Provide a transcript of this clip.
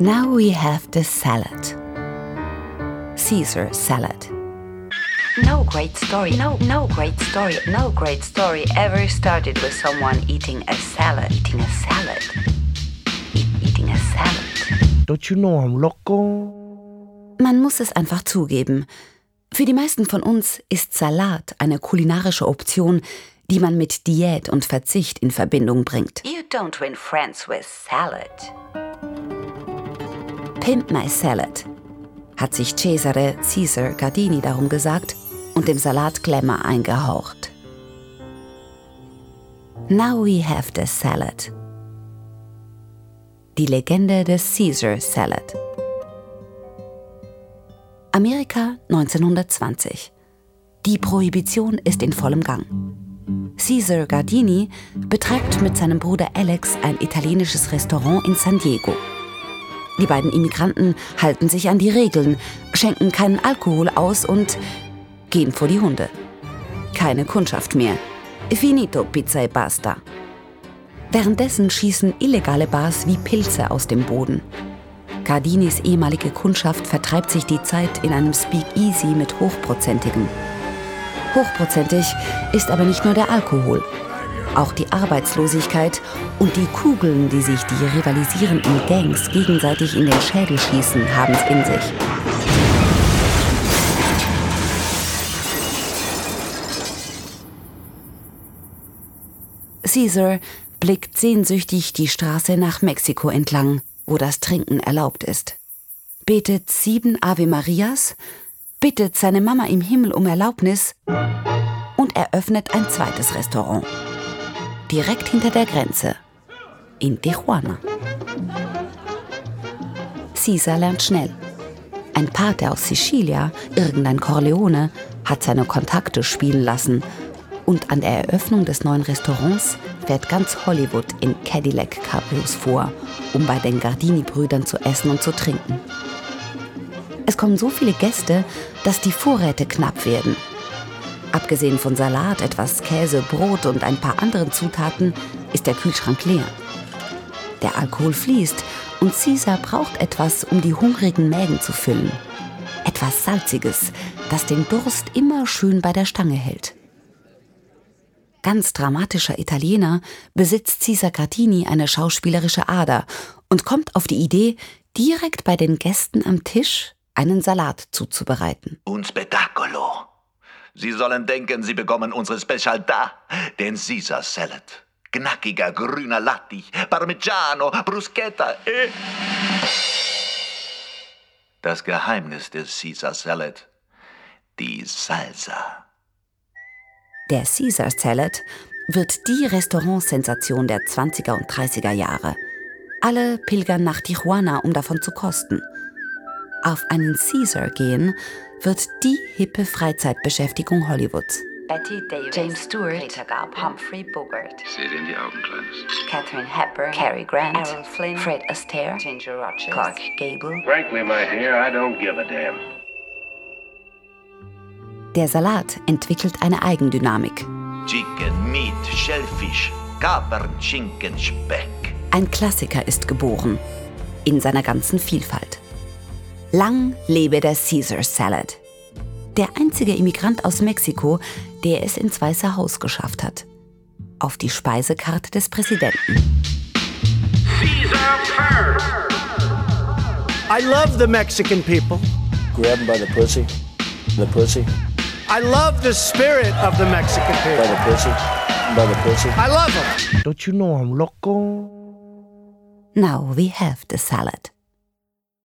Now we have the salad. Caesar salad. No great story, no, no great story, no great story ever started with someone eating a salad. Eating a salad. E eating a salad. Don't you know I'm loco? Man muss es einfach zugeben. Für die meisten von uns ist Salat eine kulinarische Option, die man mit Diät und Verzicht in Verbindung bringt. You don't win friends with salad. Pimp my salad, hat sich Cesare Caesar Gardini darum gesagt und dem Salat Glamour eingehaucht. Now we have the salad. Die Legende des Caesar Salad. Amerika 1920. Die Prohibition ist in vollem Gang. Caesar Gardini betreibt mit seinem Bruder Alex ein italienisches Restaurant in San Diego. Die beiden Immigranten halten sich an die Regeln, schenken keinen Alkohol aus und gehen vor die Hunde. Keine Kundschaft mehr. Finito pizza e basta. Währenddessen schießen illegale Bars wie Pilze aus dem Boden. Gardinis ehemalige Kundschaft vertreibt sich die Zeit in einem Speakeasy mit Hochprozentigem. Hochprozentig ist aber nicht nur der Alkohol. Auch die Arbeitslosigkeit und die Kugeln, die sich die rivalisierenden Gangs gegenseitig in den Schädel schießen, haben es in sich. Caesar blickt sehnsüchtig die Straße nach Mexiko entlang, wo das Trinken erlaubt ist. Betet sieben Ave Marias, bittet seine Mama im Himmel um Erlaubnis und eröffnet ein zweites Restaurant. Direkt hinter der Grenze. In Tijuana. Caesar lernt schnell. Ein Pate aus Sicilia, irgendein Corleone, hat seine Kontakte spielen lassen und an der Eröffnung des neuen Restaurants fährt ganz Hollywood in Cadillac Cabrios vor, um bei den Gardini-Brüdern zu essen und zu trinken. Es kommen so viele Gäste, dass die Vorräte knapp werden. Abgesehen von Salat, etwas Käse, Brot und ein paar anderen Zutaten ist der Kühlschrank leer. Der Alkohol fließt und Caesar braucht etwas, um die hungrigen Mägen zu füllen. Etwas Salziges, das den Durst immer schön bei der Stange hält ganz dramatischer Italiener, besitzt Cesar Gardini eine schauspielerische Ader und kommt auf die Idee, direkt bei den Gästen am Tisch einen Salat zuzubereiten. Un spettacolo. Sie sollen denken, Sie bekommen unsere Specialità, den Caesar Salad. Knackiger grüner Lattich, Parmigiano, Bruschetta e... Das Geheimnis des Caesar Salad, die Salsa. Der Caesar Salad wird die Restaurantsensation der 20er und 30er Jahre. Alle pilgern nach Tijuana, um davon zu kosten. Auf einen Caesar gehen wird die hippe Freizeitbeschäftigung Hollywoods. Betty Davis, James Stewart, Peter Gabriel, Humphrey Bogart, Seht in die Augen, Kleines. Catherine Hepburn, Cary Grant, Errol Flynn, Fred Astaire, Ginger Rogers, Clark Gable. Frankly, my dear, I don't give a damn. Der Salat entwickelt eine Eigendynamik. Chicken, Meat, Shellfish, Kapern, Schinken, Speck. Ein Klassiker ist geboren. In seiner ganzen Vielfalt. Lang lebe der Caesar Salad. Der einzige Immigrant aus Mexiko, der es ins Weiße Haus geschafft hat. Auf die Speisekarte des Präsidenten. Caesar first. I love the Mexican people. grab him by the pussy. The pussy. I love the spirit of the Mexican By people. the pussy. By the pussy. I love them. Don't you know I'm loco? Now we have the salad.